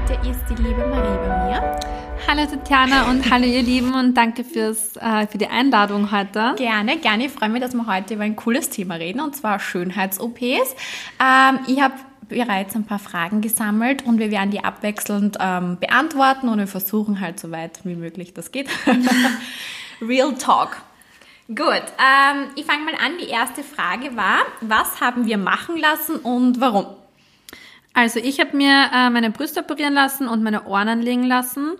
Heute ist die liebe Marie bei mir. Hallo Tatjana und hallo ihr Lieben und danke fürs, äh, für die Einladung heute. Gerne, gerne. Ich freue mich, dass wir heute über ein cooles Thema reden und zwar Schönheits-OPs. Ähm, ich habe bereits ein paar Fragen gesammelt und wir werden die abwechselnd ähm, beantworten und wir versuchen halt so weit wie möglich das geht. Real Talk. Gut, ähm, ich fange mal an. Die erste Frage war, was haben wir machen lassen und warum? Also ich habe mir äh, meine Brüste operieren lassen und meine Ohren anlegen lassen.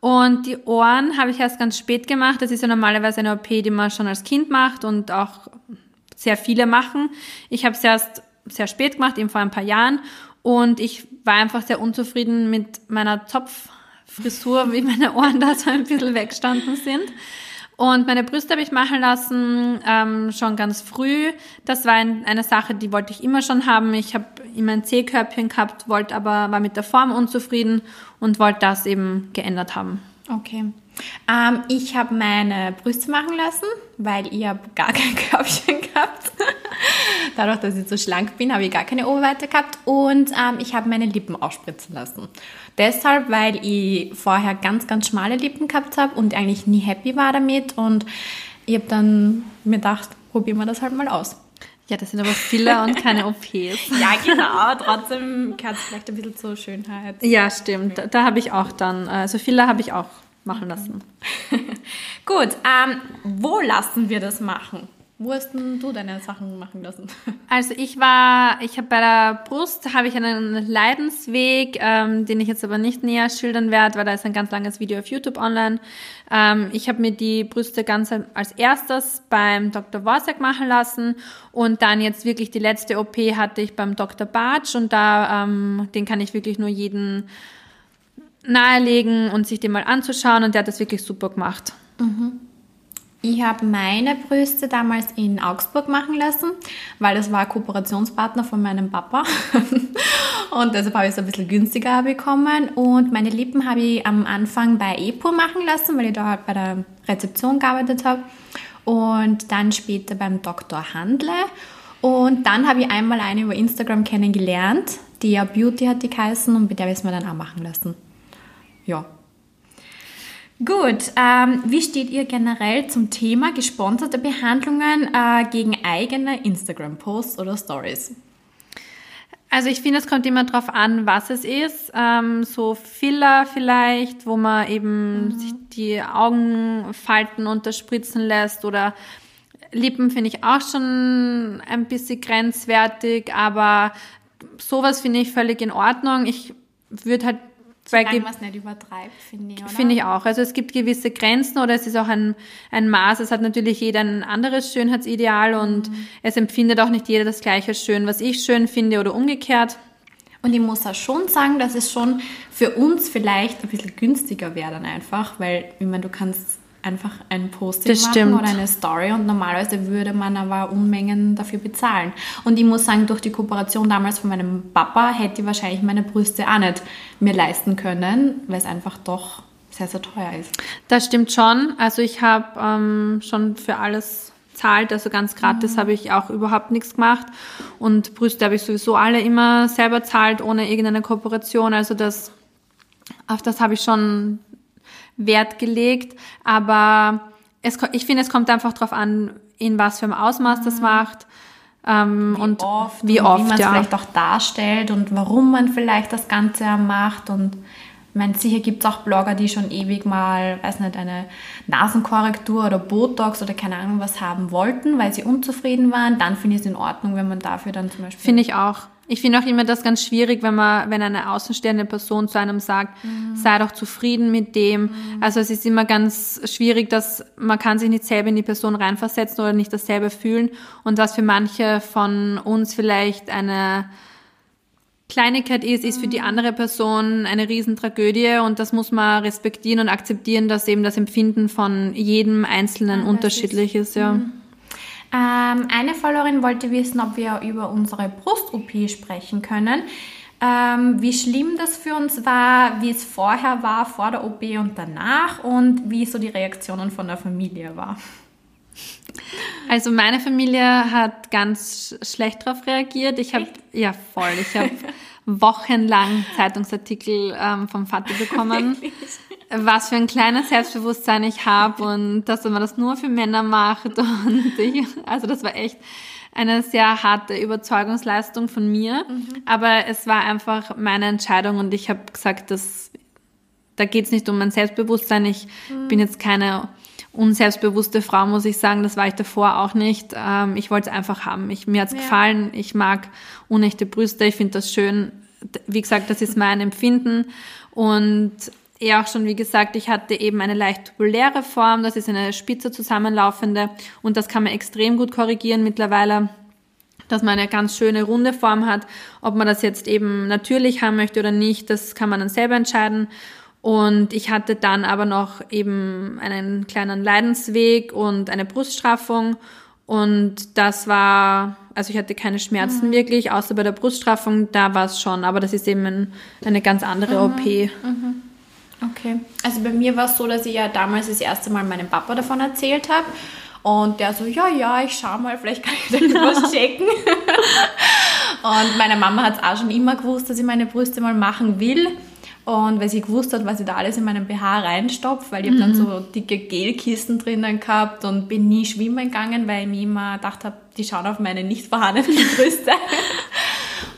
Und die Ohren habe ich erst ganz spät gemacht. Das ist ja normalerweise eine OP, die man schon als Kind macht und auch sehr viele machen. Ich habe es erst sehr spät gemacht, eben vor ein paar Jahren. Und ich war einfach sehr unzufrieden mit meiner Zopffrisur, wie meine Ohren da so ein bisschen weggestanden sind. Und meine Brüste habe ich machen lassen ähm, schon ganz früh. Das war ein, eine Sache, die wollte ich immer schon haben. Ich habe immer ein C-Körbchen gehabt, wollte aber war mit der Form unzufrieden und wollte das eben geändert haben. Okay. Ähm, ich habe meine Brüste machen lassen, weil ich habe gar kein Körbchen gehabt. Dadurch, dass ich so schlank bin, habe ich gar keine Oberweite gehabt. Und ähm, ich habe meine Lippen ausspritzen lassen. Deshalb, weil ich vorher ganz, ganz schmale Lippen gehabt habe und eigentlich nie happy war damit. Und ich habe dann mir gedacht, probieren wir das halt mal aus. Ja, das sind aber Filler und keine OPs. ja, genau. Trotzdem gehört es vielleicht ein bisschen zur Schönheit. Ja, stimmt. Da, da habe ich auch dann, also Filler habe ich auch machen lassen. Gut, ähm, wo lassen wir das machen? Wo hast denn du deine Sachen machen lassen? Also ich war, ich habe bei der Brust habe ich einen Leidensweg, ähm, den ich jetzt aber nicht näher schildern werde, weil da ist ein ganz langes Video auf YouTube online. Ähm, ich habe mir die Brüste ganz als erstes beim Dr. Worsack machen lassen und dann jetzt wirklich die letzte OP hatte ich beim Dr. Bartsch und da ähm, den kann ich wirklich nur jeden nahelegen und sich den mal anzuschauen und der hat das wirklich super gemacht. Mhm. Ich habe meine Brüste damals in Augsburg machen lassen, weil das war Kooperationspartner von meinem Papa. und deshalb habe ich es ein bisschen günstiger bekommen. Und meine Lippen habe ich am Anfang bei EPO machen lassen, weil ich da halt bei der Rezeption gearbeitet habe. Und dann später beim Dr. Handle. Und dann habe ich einmal eine über Instagram kennengelernt, die ja Beauty hat die geheißen und mit der habe ich es mir dann auch machen lassen. Ja, Gut, ähm, wie steht ihr generell zum Thema gesponserte Behandlungen äh, gegen eigene Instagram-Posts oder Stories? Also ich finde, es kommt immer darauf an, was es ist. Ähm, so Filler vielleicht, wo man eben mhm. sich die Augenfalten unterspritzen lässt oder Lippen finde ich auch schon ein bisschen grenzwertig, aber sowas finde ich völlig in Ordnung. Ich würde halt Solange man es nicht übertreibt, finde ich, oder? Finde ich auch. Also es gibt gewisse Grenzen oder es ist auch ein, ein Maß. Es hat natürlich jeder ein anderes Schönheitsideal und mhm. es empfindet auch nicht jeder das gleiche schön, was ich schön finde oder umgekehrt. Und ich muss auch schon sagen, dass es schon für uns vielleicht ein bisschen günstiger wäre dann einfach, weil, ich meine, du kannst einfach ein Posting das machen stimmt. oder eine Story und normalerweise würde man aber Unmengen dafür bezahlen. Und ich muss sagen, durch die Kooperation damals von meinem Papa hätte ich wahrscheinlich meine Brüste auch nicht mir leisten können, weil es einfach doch sehr, sehr teuer ist. Das stimmt schon. Also ich habe ähm, schon für alles zahlt, also ganz gratis mhm. habe ich auch überhaupt nichts gemacht und Brüste habe ich sowieso alle immer selber zahlt, ohne irgendeine Kooperation. Also das, auf das habe ich schon Wert gelegt, aber es, ich finde, es kommt einfach darauf an, in was für einem Ausmaß das mhm. macht. Ähm, wie und oft, wie oft, wie man es ja. vielleicht auch darstellt und warum man vielleicht das Ganze macht. Und ich meine, sicher gibt es auch Blogger, die schon ewig mal, weiß nicht, eine Nasenkorrektur oder Botox oder keine Ahnung was haben wollten, weil sie unzufrieden waren. Dann finde ich es in Ordnung, wenn man dafür dann zum Beispiel. Finde ich auch. Ich finde auch immer das ganz schwierig, wenn man, wenn eine außenstehende Person zu einem sagt, mhm. sei doch zufrieden mit dem. Mhm. Also es ist immer ganz schwierig, dass man kann sich nicht selber in die Person reinversetzen oder nicht dasselbe fühlen. Und was für manche von uns vielleicht eine Kleinigkeit ist, ist für die mhm. andere Person eine Riesentragödie und das muss man respektieren und akzeptieren, dass eben das Empfinden von jedem Einzelnen ja, unterschiedlich ist, ist ja. Mhm. Ähm, eine Followerin wollte wissen, ob wir über unsere Brust-OP sprechen können. Ähm, wie schlimm das für uns war, wie es vorher war, vor der OP und danach und wie so die Reaktionen von der Familie war. Also meine Familie hat ganz schlecht darauf reagiert. Ich habe ja voll. Ich habe wochenlang Zeitungsartikel ähm, vom Vater bekommen, was für ein kleines Selbstbewusstsein ich habe und dass man das nur für Männer macht. Und ich, also das war echt eine sehr harte Überzeugungsleistung von mir. Mhm. Aber es war einfach meine Entscheidung und ich habe gesagt, dass da geht es nicht um mein Selbstbewusstsein. Ich mhm. bin jetzt keine unselbstbewusste Frau, muss ich sagen. Das war ich davor auch nicht. Ähm, ich wollte es einfach haben. Ich, mir hat's ja. gefallen. Ich mag unechte Brüste. Ich finde das schön. Wie gesagt, das ist mein Empfinden. Und eher auch schon, wie gesagt, ich hatte eben eine leicht tubuläre Form. Das ist eine spitze zusammenlaufende. Und das kann man extrem gut korrigieren mittlerweile dass man eine ganz schöne runde Form hat. Ob man das jetzt eben natürlich haben möchte oder nicht, das kann man dann selber entscheiden. Und ich hatte dann aber noch eben einen kleinen Leidensweg und eine Bruststraffung. Und das war, also ich hatte keine Schmerzen mhm. wirklich, außer bei der Bruststraffung, da war es schon. Aber das ist eben ein, eine ganz andere mhm. OP. Mhm. Okay. Also bei mir war es so, dass ich ja damals das erste Mal meinem Papa davon erzählt habe. Und der so, ja, ja, ich schau mal, vielleicht kann ich da was checken. und meine Mama hat es auch schon immer gewusst, dass ich meine Brüste mal machen will. Und weil sie gewusst hat, was ich da alles in meinen BH reinstopfe, weil ich mhm. habe dann so dicke Gelkisten drinnen gehabt und bin nie schwimmen gegangen, weil ich mir immer gedacht habe, die schauen auf meine nicht vorhandenen Brüste.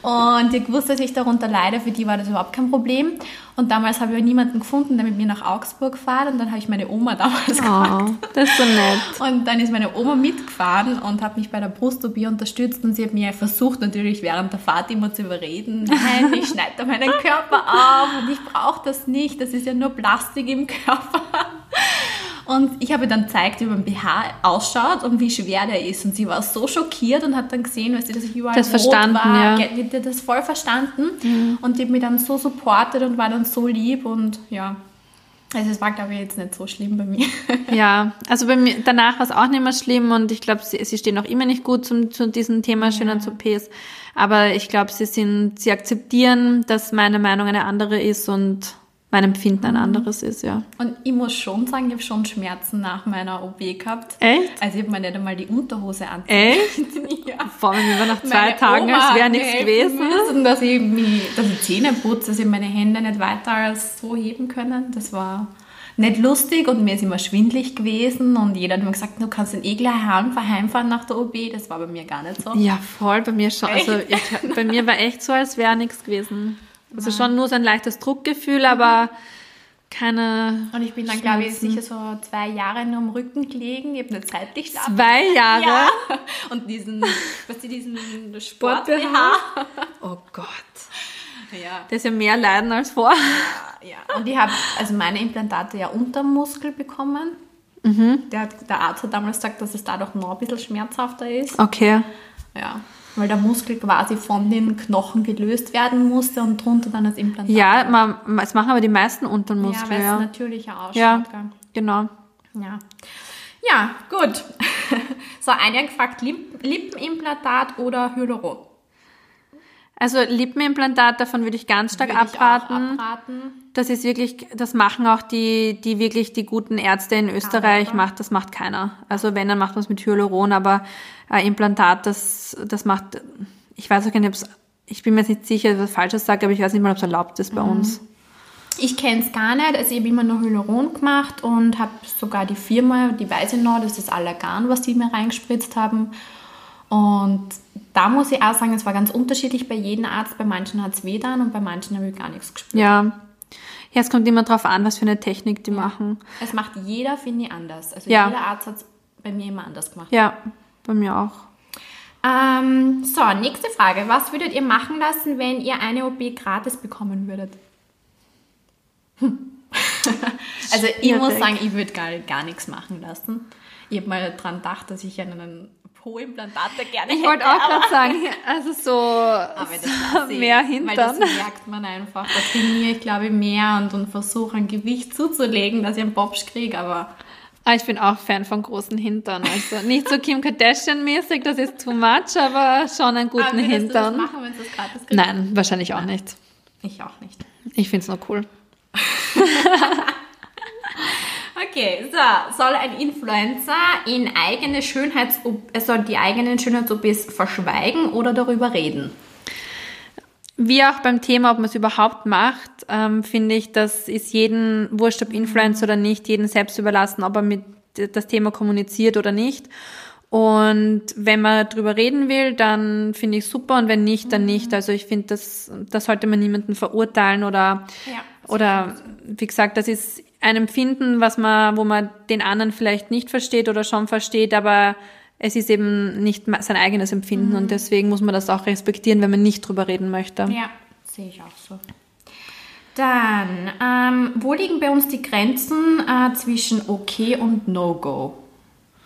Und ich wusste, dass ich darunter leide, für die war das überhaupt kein Problem. Und damals habe ich niemanden gefunden, der mit mir nach Augsburg fährt. Und dann habe ich meine Oma damals oh, gefragt. Das ist so nett. Und dann ist meine Oma mitgefahren und hat mich bei der Brust-OP unterstützt. Und sie hat mir versucht, natürlich während der Fahrt immer zu überreden. Nein, ich schneide da meinen Körper auf und ich brauche das nicht. Das ist ja nur Plastik im Körper. Und ich habe dann gezeigt, wie mein BH ausschaut und wie schwer der ist. Und sie war so schockiert und hat dann gesehen, weißt du, dass ich überall das verstanden, war. Ja. Die hat das voll verstanden. Mhm. Und die hat mich dann so supportet und war dann so lieb. Und ja, also es war, glaube ich, jetzt nicht so schlimm bei mir. Ja, also bei mir danach war es auch nicht mehr schlimm und ich glaube, sie, sie stehen auch immer nicht gut zum, zu diesem Thema ja. schöner OPs. Aber ich glaube, sie sind, sie akzeptieren, dass meine Meinung eine andere ist und mein Empfinden ein anderes ist, ja. Und ich muss schon sagen, ich habe schon Schmerzen nach meiner OP gehabt. Echt? Also ich habe mir nicht einmal die Unterhose anziehen. Echt? ja. Vor allem über nach zwei meine Tagen, Oma als wäre nichts gewesen. Müssen, dass ich, mich, dass ich Zähne putze, dass ich meine Hände nicht weiter als so heben können. Das war nicht lustig und mir ist immer schwindlig gewesen und jeder hat mir gesagt, du kannst den eh gleich heimfahren nach der OP. Das war bei mir gar nicht so. Ja, voll, bei mir schon. Also ich, bei mir war echt so, als wäre nichts gewesen. Also schon nur so ein leichtes Druckgefühl, aber keine. Und ich bin dann, glaube ich, sicher so zwei Jahre nur am Rücken gelegen. Ich habe eine zeitlich schlafen. Zwei Jahre? Ja. Und diesen, was die diesen Sport BH. Oh Gott. Ja. Das ist ja mehr Leiden als vor. Ja, ja. Und ich habe also meine Implantate ja unter Muskel bekommen. Mhm. Der, der Arzt hat damals gesagt, dass es dadurch noch ein bisschen schmerzhafter ist. Okay. Ja weil der Muskel quasi von den Knochen gelöst werden musste und drunter dann das Implantat. Ja, man, es machen aber die meisten unter den Muskel. Ja, weil es ja. natürlicher ausschaut. Ja, genau. Ja. Ja, gut. so, einer gefragt, Lippenimplantat oder Hyaluron? Also Lippenimplantat, davon würde ich ganz stark würde abraten. abraten. Das ist wirklich, das machen auch die, die wirklich die guten Ärzte in Österreich, ah, macht, das macht keiner. Also wenn, dann macht man es mit Hyaluron, aber äh, Implantat, das, das macht, ich weiß auch gar nicht, ich bin mir jetzt nicht sicher, was Falsches sage, aber ich weiß nicht mal, ob es erlaubt ist bei mhm. uns. Ich kenne es gar nicht. Also ich habe immer nur Hyaluron gemacht und habe sogar die Firma, die weiß ich noch, das ist Allergan, was die mir reingespritzt haben. Und da muss ich auch sagen, es war ganz unterschiedlich bei jedem Arzt. Bei manchen hat es weh dann und bei manchen habe ich gar nichts gespürt. Ja. Ja, es kommt immer darauf an, was für eine Technik die ja. machen. Es macht jeder, finde ich, anders. Also ja. jeder Arzt hat es bei mir immer anders gemacht. Ja, bei mir auch. Ähm, so, nächste Frage. Was würdet ihr machen lassen, wenn ihr eine OP gratis bekommen würdet? Hm. also ich muss sagen, ich würde gar, gar nichts machen lassen. Ich habe mal daran gedacht, dass ich einen Po-Implantate gerne Ich wollte auch gerade sagen, also so, so mehr Hintern. Weil das merkt man einfach. Da trainiere ich, glaube ich, mehr und, und versuche ein Gewicht zuzulegen, dass ich einen Bobsch kriege, aber... Ah, ich bin auch Fan von großen Hintern. Also nicht so Kim Kardashian-mäßig, das ist too much, aber schon einen guten aber Hintern. Du das machen, wenn es gratis gibt? Nein, wahrscheinlich auch Nein. nicht. Ich auch nicht. Ich finde es nur cool. Okay, so, soll ein Influencer in eigene Schönheits er soll die eigenen Schönheits-OPs verschweigen oder darüber reden? wie auch beim Thema, ob man es überhaupt macht, ähm, finde ich, das ist jeden, wurscht ob Influencer oder nicht, jeden selbst überlassen, ob er mit das Thema kommuniziert oder nicht. Und wenn man drüber reden will, dann finde ich super und wenn nicht, dann nicht. Also ich finde, das, das sollte man niemanden verurteilen oder, Ja, oder wie gesagt, das ist ein Empfinden, was man, wo man den anderen vielleicht nicht versteht oder schon versteht, aber es ist eben nicht sein eigenes Empfinden und deswegen muss man das auch respektieren, wenn man nicht drüber reden möchte. Ja, sehe ich auch so. Dann, ähm, wo liegen bei uns die Grenzen äh, zwischen okay und No-Go?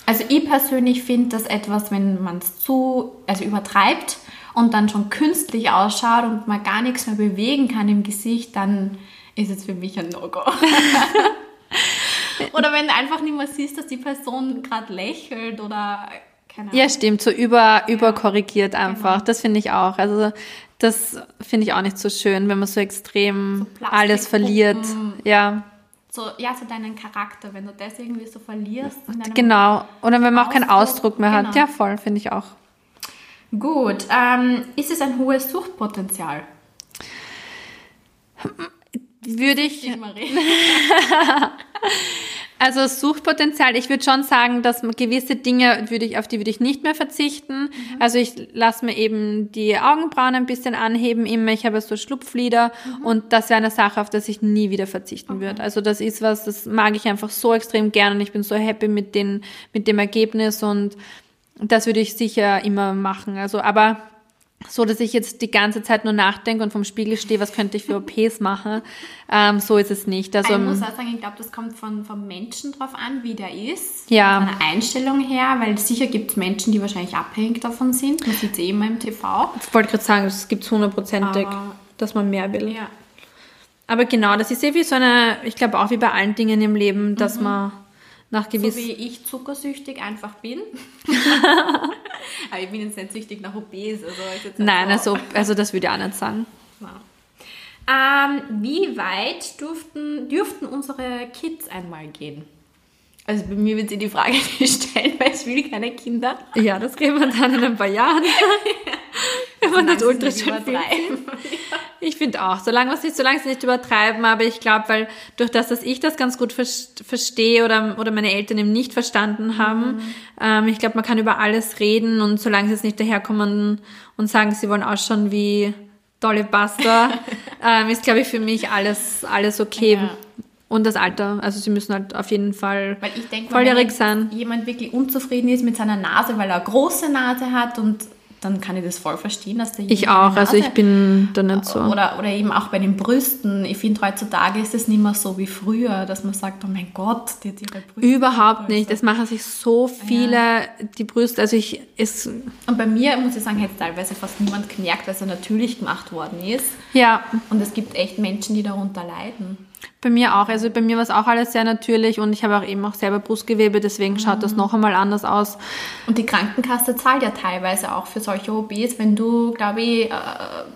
Also ich persönlich finde das etwas, wenn man es zu, also übertreibt und dann schon künstlich ausschaut und man gar nichts mehr bewegen kann im Gesicht, dann ist es für mich ein No-Go. oder wenn du einfach nicht mehr siehst, dass die Person gerade lächelt oder keine Ahnung. Ja, stimmt, so über, überkorrigiert einfach. Das finde ich auch. Also das finde ich auch nicht so schön, wenn man so extrem So alles verliert. Ja, So, ja, so deinen Charakter, wenn du das irgendwie so verlierst. genau. Oder wenn man auch keinen Ausdruck, mehr hat. genau. Ja, voll, finde ich auch. Gut, ähm, ist es ein hohes Suchtpotenzial? Würde ich, also Suchtpotenzial, ich würde schon sagen, dass man gewisse Dinge würde ich, auf die würde ich nicht mehr verzichten. Also ich lasse mir eben die Augenbrauen ein bisschen anheben immer. Ich habe so Schlupflider und das wäre eine Sache, auf das ich nie wieder verzichten würde. Also das ist was, das mag ich einfach so extrem gerne und ich bin so happy mit den, mit dem Ergebnis und das würde ich sicher immer machen. Also, aber so, dass ich jetzt die ganze Zeit nur nachdenke und vom Spiegel stehe, was könnte ich für OPs machen, ähm, so ist es nicht. Also, ich muss auch sagen, ich glaube, das kommt von, vom Menschen drauf an, wie der ist. Ja. Von der Einstellung her, weil sicher gibt es Menschen, die wahrscheinlich abhängig davon sind. Man sieht es eh immer im TV. ich wollte gerade sagen, es gibt hundertprozentig, Aber- dass man mehr will. Ja. Aber genau, das ist eh wie so eine, ich glaube auch wie bei allen Dingen im Leben, dass man nach So gewissen... wie ich zuckersüchtig einfach bin. Aber ich bin jetzt nicht süchtig nach OPs. Also Nein, so. also, also das würde ich auch nicht sagen. Wow. Ähm, wie weit durften, dürften unsere Kids einmal gehen? Also bei mir wird sie die Frage gestellt, weil ich will keine Kinder. Ja, das reden wir dann in ein paar Jahren. Wenn man das nicht übertreiben. Ich finde auch, solange es nicht, solange sie nicht übertreiben, aber ich glaube, weil durch das, dass ich das ganz gut vers- verstehe oder, oder meine Eltern eben nicht verstanden haben, ähm, ich glaube, man kann über alles reden und solange sie jetzt nicht daherkommen und sagen, sie wollen ausschauen wie Dolly Buster, ähm, ist, glaube ich, für mich alles, alles okay. Ja. Und das Alter, also sie müssen halt auf jeden Fall Weil ich denke, volljährig wenn sein. jemand wirklich unzufrieden ist mit seiner Nase, weil er eine große Nase hat und dann kann ich das voll verstehen, dass der Ich auch, also ich bin da nicht so. Oder, oder eben auch bei den Brüsten. Ich finde, heutzutage ist es nicht mehr so wie früher, dass man sagt, oh mein Gott, die hat ihre Brüste. Überhaupt nicht. Es machen sich so viele die Brüste. Also ich, es, Und bei mir, muss ich sagen, es teilweise fast niemand gemerkt, weil es ja natürlich gemacht worden ist. ja, Und es gibt echt Menschen, die darunter leiden. Bei mir auch. Also bei mir war es auch alles sehr natürlich und ich habe auch eben auch selber Brustgewebe, deswegen schaut das noch einmal anders aus. Und die Krankenkasse zahlt ja teilweise auch für solche OBs, wenn du, glaube ich, äh,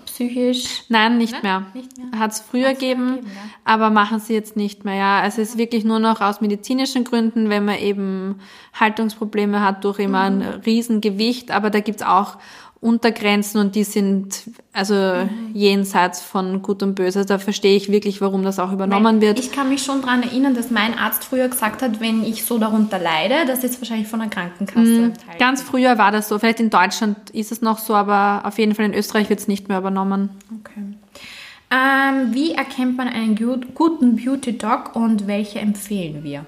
psychisch. Nein, nicht Ne? mehr. Nicht mehr? Hat es früher gegeben, ja. aber machen sie jetzt nicht mehr. Ja, also es ist wirklich nur noch aus medizinischen Gründen, wenn man eben Haltungsprobleme hat durch immer ein Mhm. Riesengewicht, aber da gibt's auch Untergrenzen und die sind also Mhm. jenseits von Gut und Böse. Da verstehe ich wirklich, warum das auch übernommen Weil wird. Ich kann mich schon daran erinnern, dass mein Arzt früher gesagt hat, wenn ich so darunter leide, das ist wahrscheinlich von der Krankenkasse. Mhm. Ganz früher war das so. Vielleicht in Deutschland ist es noch so, aber auf jeden Fall in Österreich wird es nicht mehr übernommen. Okay. Ähm, wie erkennt man einen gut, guten Beauty-Dog und welche empfehlen wir?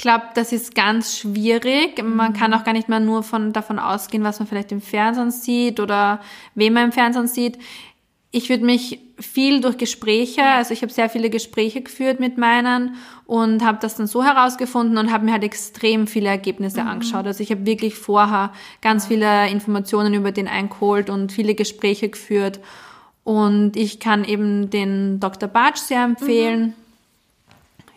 Ich glaube, das ist ganz schwierig. Man kann auch gar nicht mehr nur von, davon ausgehen, was man vielleicht im Fernsehen sieht oder wen man im Fernsehen sieht. Ich würde mich viel durch Gespräche, also ich habe sehr viele Gespräche geführt mit meinen und habe das dann so herausgefunden und habe mir halt extrem viele Ergebnisse angeschaut. Also ich habe wirklich vorher ganz viele Informationen über den eingeholt und viele Gespräche geführt. Und ich kann eben den Dr. Bartsch sehr empfehlen.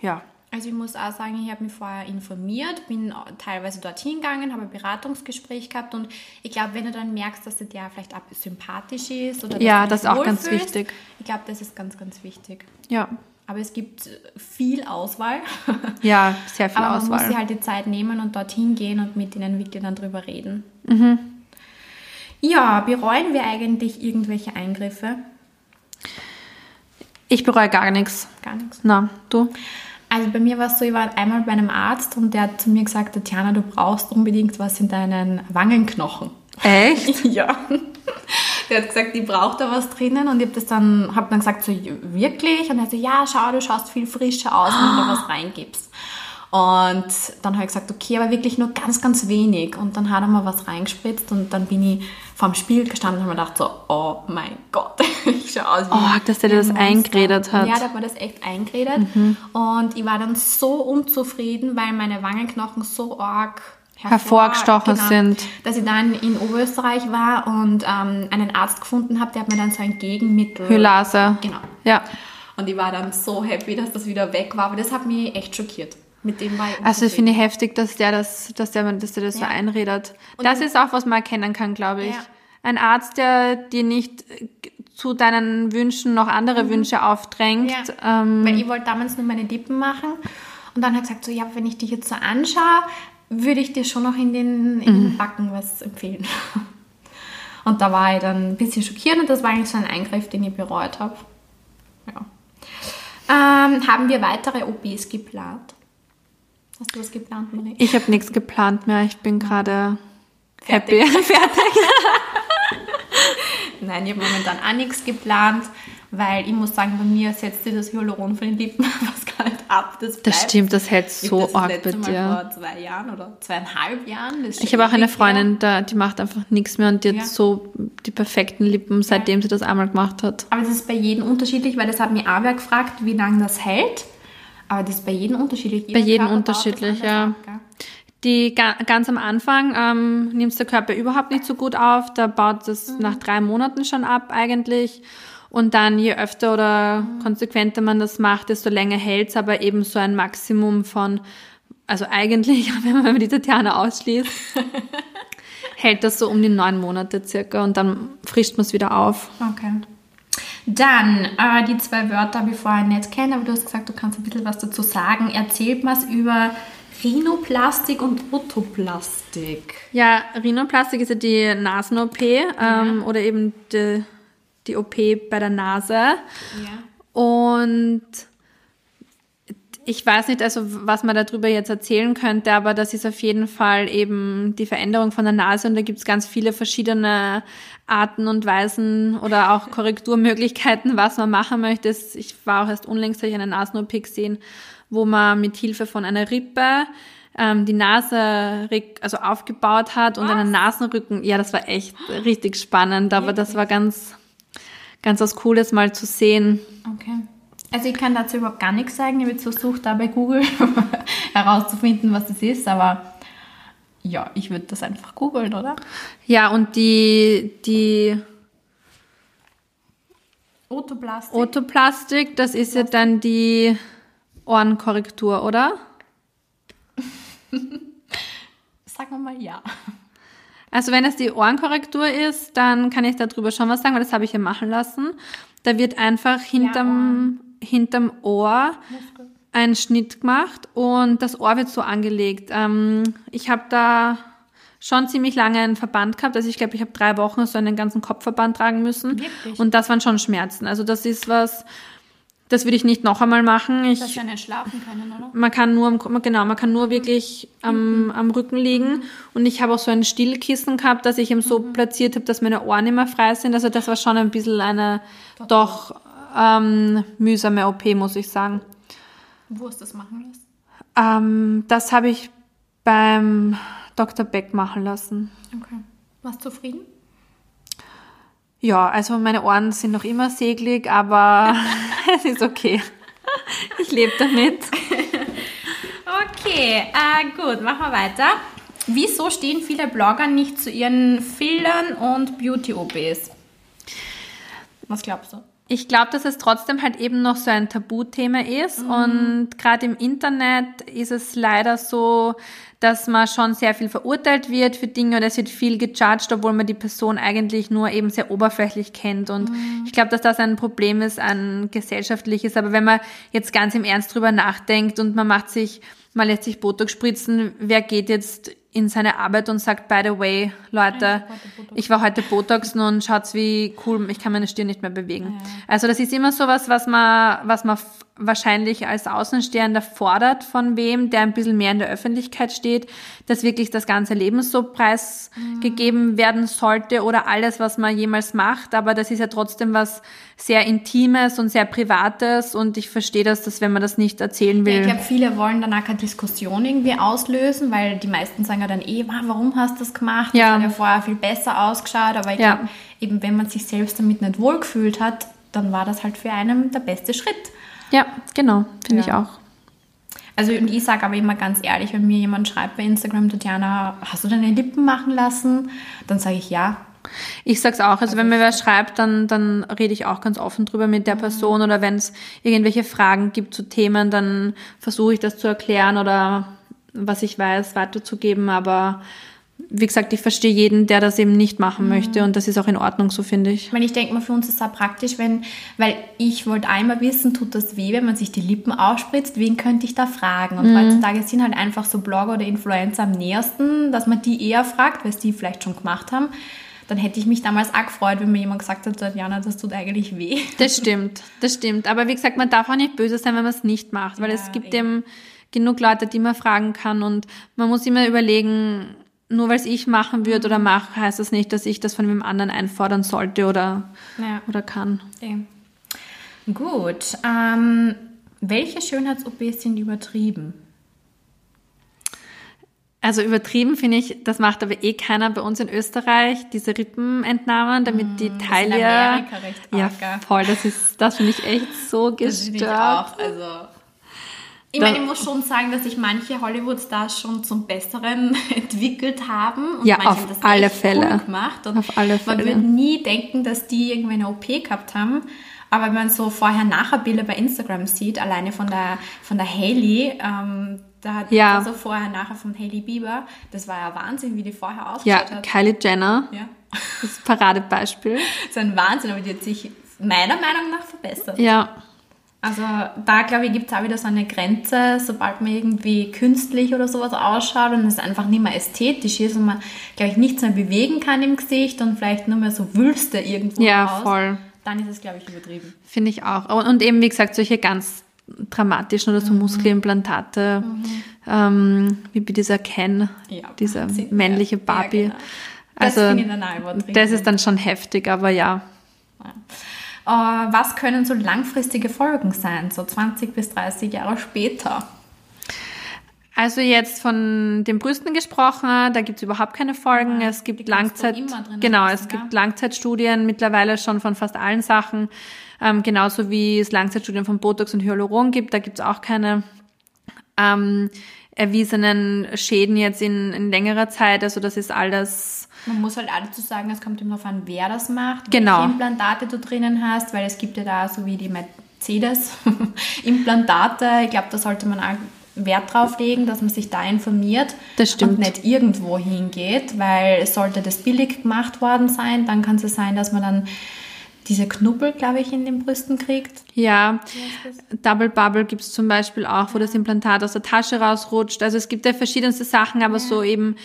Ja. Also ich muss auch sagen, ich habe mich vorher informiert, bin teilweise dorthin gegangen, habe ein Beratungsgespräch gehabt und ich glaube, wenn du dann merkst, dass der dir vielleicht auch sympathisch ist oder dass Ja, das ist auch ganz wichtig. Ich glaube, das ist ganz, ganz wichtig. Ja. Aber es gibt viel Auswahl. Ja, sehr viel Aber man muss Auswahl. sich halt die Zeit nehmen und dorthin gehen und mit ihnen wirklich dann drüber reden. Mhm. Ja, bereuen wir eigentlich irgendwelche Eingriffe? Ich bereue gar nichts. Gar nichts. Na, du? Also bei mir war es so, ich war einmal bei einem Arzt und der hat zu mir gesagt, Tatjana, du brauchst unbedingt was in deinen Wangenknochen. Echt? Ja. Der hat gesagt, ich brauche da was drinnen und ich habe dann, hab dann gesagt, so wirklich? Und er so, ja, schau, du schaust viel frischer aus, wenn du da was reingibst. Und dann habe ich gesagt, okay, aber wirklich nur ganz, ganz wenig. Und dann hat er mal was reingespritzt und dann bin ich vorm Spiegel gestanden und habe mir gedacht so, oh mein Gott, ich schaue aus wie Oh, dass der dir das eingeredet hat. Ja, der hat mir das echt eingeredet. Und ich war dann so unzufrieden, weil meine Wangenknochen so arg hervor- Hervorgestochen sind. Dass ich dann in Oberösterreich war und ähm, einen Arzt gefunden habe, der hat mir dann so ein Gegenmittel... Hylase. Genau. Ja. Und ich war dann so happy, dass das wieder weg war. Aber das hat mich echt schockiert. Mit dem ich Also ich finde heftig, dass der das, dass der, dass der das so Ja. einredet. Und das ist auch, was man erkennen kann, glaube ich. Ja. Ein Arzt, der dir nicht äh, zu deinen Wünschen noch andere Wünsche aufdrängt. Mhm. Ja. Ähm, Weil ich wollte damals nur meine Lippen machen. Und dann hat er gesagt, so, ja, wenn ich dich jetzt so anschaue, würde ich dir schon noch in den, in Mhm. den Backen was empfehlen. Und da war ich dann ein bisschen schockiert und das war eigentlich so ein Eingriff, den ich bereut habe. Ja. Ähm, haben wir weitere OPs geplant? Hast du was geplant, Marie? ich habe nichts geplant mehr. Ich bin gerade happy. Fertig. Nein, ich habe momentan auch nichts geplant, weil ich muss sagen, bei mir setzt sich das Hyaluron von den Lippen was gar nicht ab. Das, Das bleibt. stimmt, das hält Ich so das, das arg bei dir. vor zwei Jahren oder zweieinhalb Jahren. das Ich habe auch eine. Freundin, da, die macht einfach nichts mehr und die hat Ja. so die perfekten Lippen, seitdem sie das einmal gemacht hat. Aber das ist bei jedem unterschiedlich, weil das hat mir auch wer gefragt, wie lange das hält. Aber das ist bei jedem unterschiedlich. Jeder Bei jedem Körper unterschiedlich, ja. ab? Die ga, ganz am Anfang ähm, nimmt der Körper überhaupt nicht so gut auf. Da baut es nach drei Monaten schon ab eigentlich. Und dann je öfter oder konsequenter man das macht, desto länger hält es, aber eben so ein Maximum von, also eigentlich, wenn man die Tatjana ausschließt, hält das so um die neun Monate circa und dann frischt man es wieder auf. Okay. Dann äh, die zwei Wörter habe ich vorher nicht kennen, aber du hast gesagt, du kannst ein bisschen was dazu sagen. Erzählt mal über Rhinoplastik und Otoplastik. Ja, Rhinoplastik ist ja die Nasen-OP ähm, oder eben die, die OP bei der Nase. Ja. Und ich weiß nicht, also was man darüber jetzt erzählen könnte, aber das ist auf jeden Fall eben die Veränderung von der Nase und da gibt es ganz viele verschiedene Arten und Weisen oder auch Korrekturmöglichkeiten, was man machen möchte. Ich war auch erst unlängst habe ich eine Nasen-OP gesehen, wo man mit Hilfe von einer Rippe ähm, die Nase also aufgebaut hat und einen Nasenrücken. Ja, das war echt richtig spannend, aber das war ganz, ganz was Cooles mal zu sehen. Okay. Also ich kann dazu überhaupt gar nichts sagen. Ich habe jetzt versucht, da bei Google herauszufinden, was das ist, aber ja, ich würde das einfach googeln, oder? Ja, und die, die Otoplastik. Otoplastik, das ist ja dann die Ohrenkorrektur, oder? Sagen wir mal ja. Also wenn es die Ohrenkorrektur ist, dann kann ich darüber schon was sagen, weil das habe ich ja machen lassen. Da wird einfach hinterm, hinterm Ohr ein Schnitt gemacht und das Ohr wird so angelegt. Ähm, ich habe da schon ziemlich lange einen Verband gehabt. Also ich glaube, ich habe drei Wochen so einen ganzen Kopfverband tragen müssen. Wirklich? Und das waren schon Schmerzen. Also das ist was, das würde ich nicht noch einmal machen. Ich, Dass wir nicht schlafen können, oder? man kann nur, genau, man kann nur wirklich am, am Rücken liegen. Und ich habe auch so ein Stillkissen gehabt, das ich eben so platziert habe, dass meine Ohren immer frei sind. Also das war schon ein bisschen eine doch ähm, mühsame OP, muss ich sagen. Wo ist das machen lässt? Ähm, das habe ich beim Dr. Beck machen lassen. Okay. Warst du zufrieden? Ja, also meine Ohren sind noch immer seglig, aber es ist okay. Ich lebe damit. Okay, äh, gut, machen wir weiter. Wieso stehen viele Blogger nicht zu ihren Fillern und Beauty-OPs? Was glaubst du? Ich glaube, dass es trotzdem halt eben noch so ein Tabuthema ist. Und gerade im Internet ist es leider so, dass man schon sehr viel verurteilt wird für Dinge oder es wird viel gejudged, obwohl man die Person eigentlich nur eben sehr oberflächlich kennt. Und ich glaube, dass das ein Problem ist, ein gesellschaftliches. Aber wenn man jetzt ganz im Ernst drüber nachdenkt und man macht sich, man lässt sich Botox spritzen, wer geht jetzt in seine Arbeit und sagt, by the way, Leute, ich war heute Botoxen und schaut's wie cool, ich kann meine Stirn nicht mehr bewegen. Ja. Also das ist immer sowas, was man, was man wahrscheinlich als Außenstehender fordert von wem, der ein bisschen mehr in der Öffentlichkeit steht, dass wirklich das ganze Leben so preisgegeben mhm. werden sollte oder alles, was man jemals macht. Aber das ist ja trotzdem was sehr Intimes und sehr Privates und ich verstehe das, dass wenn man das nicht erzählen will. Ja, ich glaube, viele wollen dann auch keine Diskussion irgendwie auslösen, weil die meisten sagen ja dann eh, warum hast du das gemacht? Ja. Das hat ja vorher viel besser ausgeschaut, aber ich ja. glaube, eben wenn man sich selbst damit nicht wohlgefühlt hat, dann war das halt für einen der beste Schritt. Ja, genau, finde ja. ich auch. Also und ich sage aber immer ganz ehrlich, wenn mir jemand schreibt bei Instagram, Tatjana, hast du deine Lippen machen lassen? Dann sage ich ja. Ich sag's auch. Also, also wenn mir wer schreibt, dann, dann rede ich auch ganz offen drüber mit der mhm. Person oder wenn es irgendwelche Fragen gibt zu Themen, dann versuche ich das zu erklären oder was ich weiß weiterzugeben. Aber wie gesagt, ich verstehe jeden, der das eben nicht machen mhm. möchte und das ist auch in Ordnung, so finde ich. Ich meine, ich denke mal, für uns ist es auch praktisch, wenn, weil ich wollte einmal wissen, tut das weh, wenn man sich die Lippen aufspritzt, wen könnte ich da fragen? Und mhm. heutzutage sind halt einfach so Blogger oder Influencer am nähersten, dass man die eher fragt, weil es die vielleicht schon gemacht haben. Dann hätte ich mich damals auch gefreut, wenn mir jemand gesagt hat, Jana, das tut eigentlich weh. Das stimmt, das stimmt. Aber wie gesagt, man darf auch nicht böse sein, wenn man es nicht macht, weil ja, es gibt eben. eben genug Leute, die man fragen kann und man muss immer überlegen, nur weil es ich machen würde oder mache, heißt das nicht, dass ich das von einem anderen einfordern sollte oder, ja. oder kann. Okay. Gut. Ähm, welche Schönheits-OPs sind übertrieben? Also übertrieben finde ich, das macht aber eh keiner bei uns in Österreich, diese Rippenentnahmen, damit mm, die Taille. ja, voll, das ist, das finde ich echt so gestört. Das ich auch, also ich meine, ich muss schon sagen, dass sich manche Hollywood-Stars schon zum Besseren entwickelt haben. Und ja, manche auf haben das alle Fälle. Cool gemacht. Und auf alle Fälle. Man würde nie denken, dass die irgendwie eine OP gehabt haben. Aber wenn man so Vorher-Nachher-Bilder bei Instagram sieht, alleine von der, von der Hailey, ähm, da hat ja. also vorher-nachher von Hailey Bieber, das war ja Wahnsinn, wie die vorher ausgeschaut ja, hat. Kylie Jenner, ja. das Paradebeispiel. das ist ein Wahnsinn, aber die hat sich meiner Meinung nach verbessert. Ja, also da, glaube ich, gibt es auch wieder so eine Grenze, sobald man irgendwie künstlich oder sowas ausschaut und es einfach nicht mehr ästhetisch ist und man, glaube ich, nichts mehr bewegen kann im Gesicht und vielleicht nur mehr so Wülste irgendwo Ja, raus, voll. Dann ist es, glaube ich, übertrieben. Finde ich auch. Und eben, wie gesagt, solche ganz dramatischen oder so mhm. Muskelimplantate, mhm. ähm, wie bei dieser Ken, ja, dieser männliche Barbie. Ja, genau. Das also, das ist dann schon heftig, aber ja. Äh, was können so langfristige Folgen sein, so 20 bis 30 Jahre später? Also jetzt von den Brüsten gesprochen, da gibt es überhaupt keine Folgen. Ja, es gibt Langzeit, genau, es ja. gibt Langzeitstudien mittlerweile schon von fast allen Sachen, ähm, genauso wie es Langzeitstudien von Botox und Hyaluron gibt. Da gibt es auch keine ähm, erwiesenen Schäden jetzt in, in längerer Zeit. Also das ist alles man muss halt auch dazu sagen, es kommt immer darauf an, wer das macht, genau. welche Implantate du drinnen hast, weil es gibt ja da so wie die Mercedes-Implantate. ich glaube, da sollte man auch Wert drauf legen, dass man sich da informiert das stimmt. und nicht irgendwo hingeht, weil sollte das billig gemacht worden sein, dann kann es sein, dass man dann diese Knubbel, glaube ich, in den Brüsten kriegt. Ja, Double Bubble gibt es zum Beispiel auch, wo das Implantat aus der Tasche rausrutscht. Also es gibt ja verschiedenste Sachen, aber ja. so eben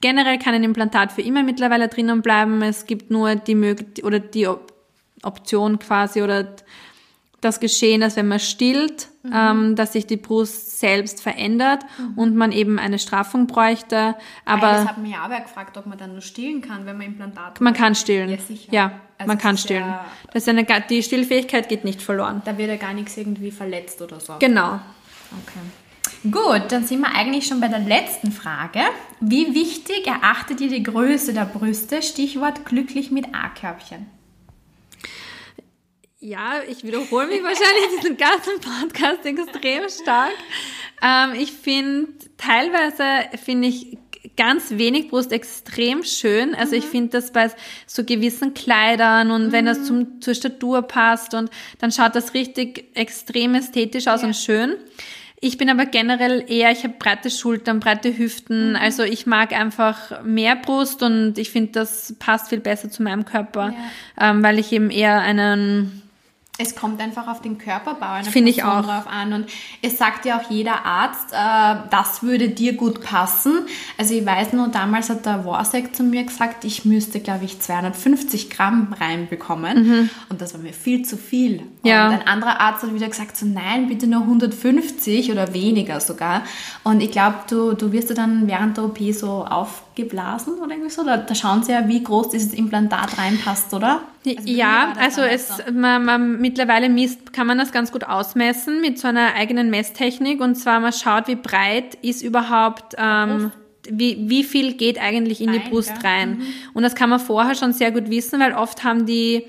Generell kann ein Implantat für immer mittlerweile drinnen bleiben. Es gibt nur die Möglichkeit oder die Option quasi oder das Geschehen, dass wenn man stillt, mhm. ähm, dass sich die Brust selbst verändert mhm. und man eben eine Straffung bräuchte. Aber das hat mir ja auch gefragt, ob man dann nur stillen kann, wenn man Implantat Man kann stillen. Ja, sicher. Ja, also man kann stillen. Ja, das ist eine, die Stillfähigkeit geht nicht verloren. Da wird ja gar nichts irgendwie verletzt oder so. Genau. Okay. Gut, dann sind wir eigentlich schon bei der letzten Frage. Wie wichtig erachtet ihr die Größe der Brüste? Stichwort glücklich mit A-Körbchen. Ja, ich wiederhole mich wahrscheinlich diesen ganzen Podcast extrem stark. Ähm, ich finde, teilweise finde ich ganz wenig Brust extrem schön. Also mhm. ich finde das bei so gewissen Kleidern und mhm. wenn das zum, zur Statur passt und dann schaut das richtig extrem ästhetisch aus ja. und schön. Ich bin aber generell eher, ich habe breite Schultern, breite Hüften. Mhm. Also ich mag einfach mehr Brust und ich finde, das passt viel besser zu meinem Körper, ja. ähm, weil ich eben eher einen Es kommt einfach auf den Körperbau einer Finde ich Person auch. drauf an. Und es sagt ja auch jeder Arzt, äh, das würde dir gut passen. Also ich weiß nur, damals hat der Warsek zu mir gesagt, ich müsste, glaube ich, 250 Gramm reinbekommen. Und das war mir viel zu viel. Mhm. Ja. Und ein anderer Arzt hat wieder gesagt, so nein, bitte nur 150 oder weniger sogar. Und ich glaube, du, du wirst ja dann während der OP so aufgeblasen oder irgendwie so. Da, da schauen sie ja, wie groß dieses Implantat reinpasst, oder? Also ja, also damals es, man, man, mittlerweile misst, kann man das ganz gut ausmessen mit so einer eigenen Messtechnik und zwar man schaut, wie breit ist überhaupt, ähm, wie, wie viel geht eigentlich in die Rein, Brust gell? rein. Und das kann man vorher schon sehr gut wissen, weil oft haben die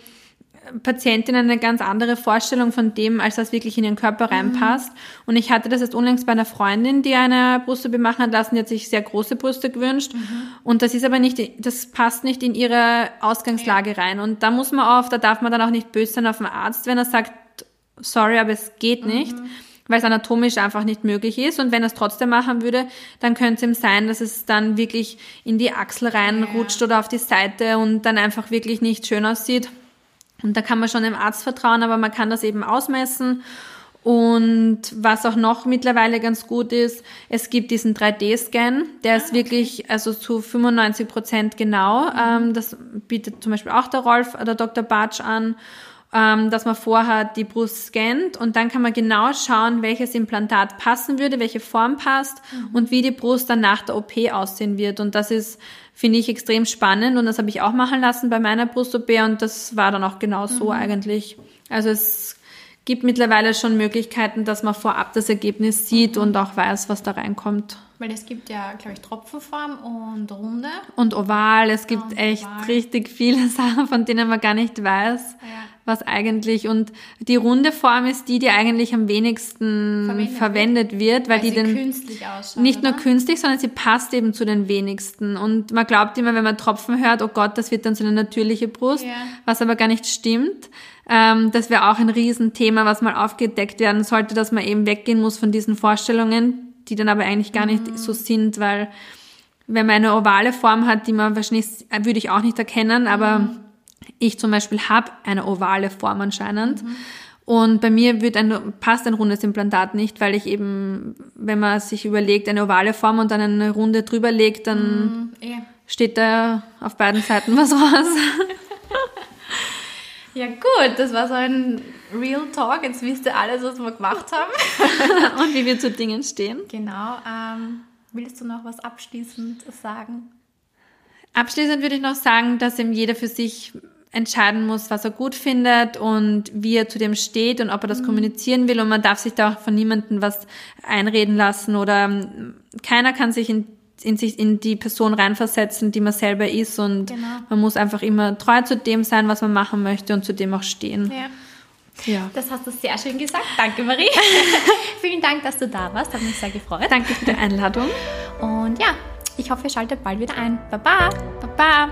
Patientinnen eine ganz andere Vorstellung von dem, als das wirklich in ihren Körper reinpasst. Und ich hatte das jetzt unlängst bei einer Freundin, die eine Brust-OP machen hat lassen, die hat sich sehr große Brüste gewünscht. Und das ist aber nicht, das passt nicht in ihre Ausgangslage rein. Und da muss man auf, da darf man dann auch nicht böse sein auf den Arzt, wenn er sagt, sorry, aber es geht nicht. Weil es anatomisch einfach nicht möglich ist. Und wenn er es trotzdem machen würde, dann könnte es ihm sein, dass es dann wirklich in die Achsel reinrutscht oder auf die Seite und dann einfach wirklich nicht schön aussieht. Und da kann man schon dem Arzt vertrauen, aber man kann das eben ausmessen. Und was auch noch mittlerweile ganz gut ist, es gibt diesen 3D-Scan, der ist wirklich also zu 95 Prozent genau. Ähm, das bietet zum Beispiel auch der Rolf oder Dr. Bartsch an, ähm, dass man vorher die Brust scannt und dann kann man genau schauen, welches Implantat passen würde, welche Form passt und wie die Brust dann nach der OP aussehen wird. Und das ist, finde ich, extrem spannend und das habe ich auch machen lassen bei meiner Brust-OP und das war dann auch genau so eigentlich. Also es gibt mittlerweile schon Möglichkeiten, dass man vorab das Ergebnis sieht und auch weiß, was da reinkommt. Weil es gibt ja, glaube ich, Tropfenform und Runde. Und oval, es gibt und echt oval. richtig viele Sachen, von denen man gar nicht weiß, was eigentlich. Und die runde Form ist die, die eigentlich am wenigsten Verwendet verwendet, wird, weil, Weil die ausschaut. nicht nur oder? künstlich, sondern sie passt eben zu den wenigsten. Und man glaubt immer, wenn man Tropfen hört, oh Gott, das wird dann so eine natürliche Brust, Ja. was aber gar nicht stimmt. Ähm, das wäre auch ein Riesenthema, was mal aufgedeckt werden sollte, dass man eben weggehen muss von diesen Vorstellungen, die dann aber eigentlich gar Mhm. nicht so sind, weil wenn man eine ovale Form hat, die man wahrscheinlich, äh, würde ich auch nicht erkennen, aber Mhm. ich zum Beispiel habe eine ovale Form anscheinend. Mhm. Und bei mir wird ein, passt ein rundes Implantat nicht, weil ich eben, wenn man sich überlegt, eine ovale Form und dann eine Runde drüber legt, dann Eh. steht da auf beiden Seiten was raus. Ja gut, das war so ein Real Talk. Jetzt wisst ihr alles, was wir gemacht haben. und wie wir zu Dingen stehen. genau. Ähm, willst du noch was abschließend sagen? Abschließend würde ich noch sagen, dass eben jeder für sich entscheiden muss, was er gut findet und wie er zu dem steht und ob er das kommunizieren will. Und man darf sich da auch von niemandem was einreden lassen oder ähm, keiner kann sich in, in sich in die Person reinversetzen, die man selber ist. Und Genau. man muss einfach immer treu zu dem sein, was man machen möchte und zu dem auch stehen. Ja. Ja. Das hast du sehr schön gesagt. Danke, Marie. Vielen Dank, dass du da warst. Hat mich sehr gefreut. Danke für die Einladung. Und ja, ich hoffe, ihr schaltet bald wieder ein. Baba. Baba.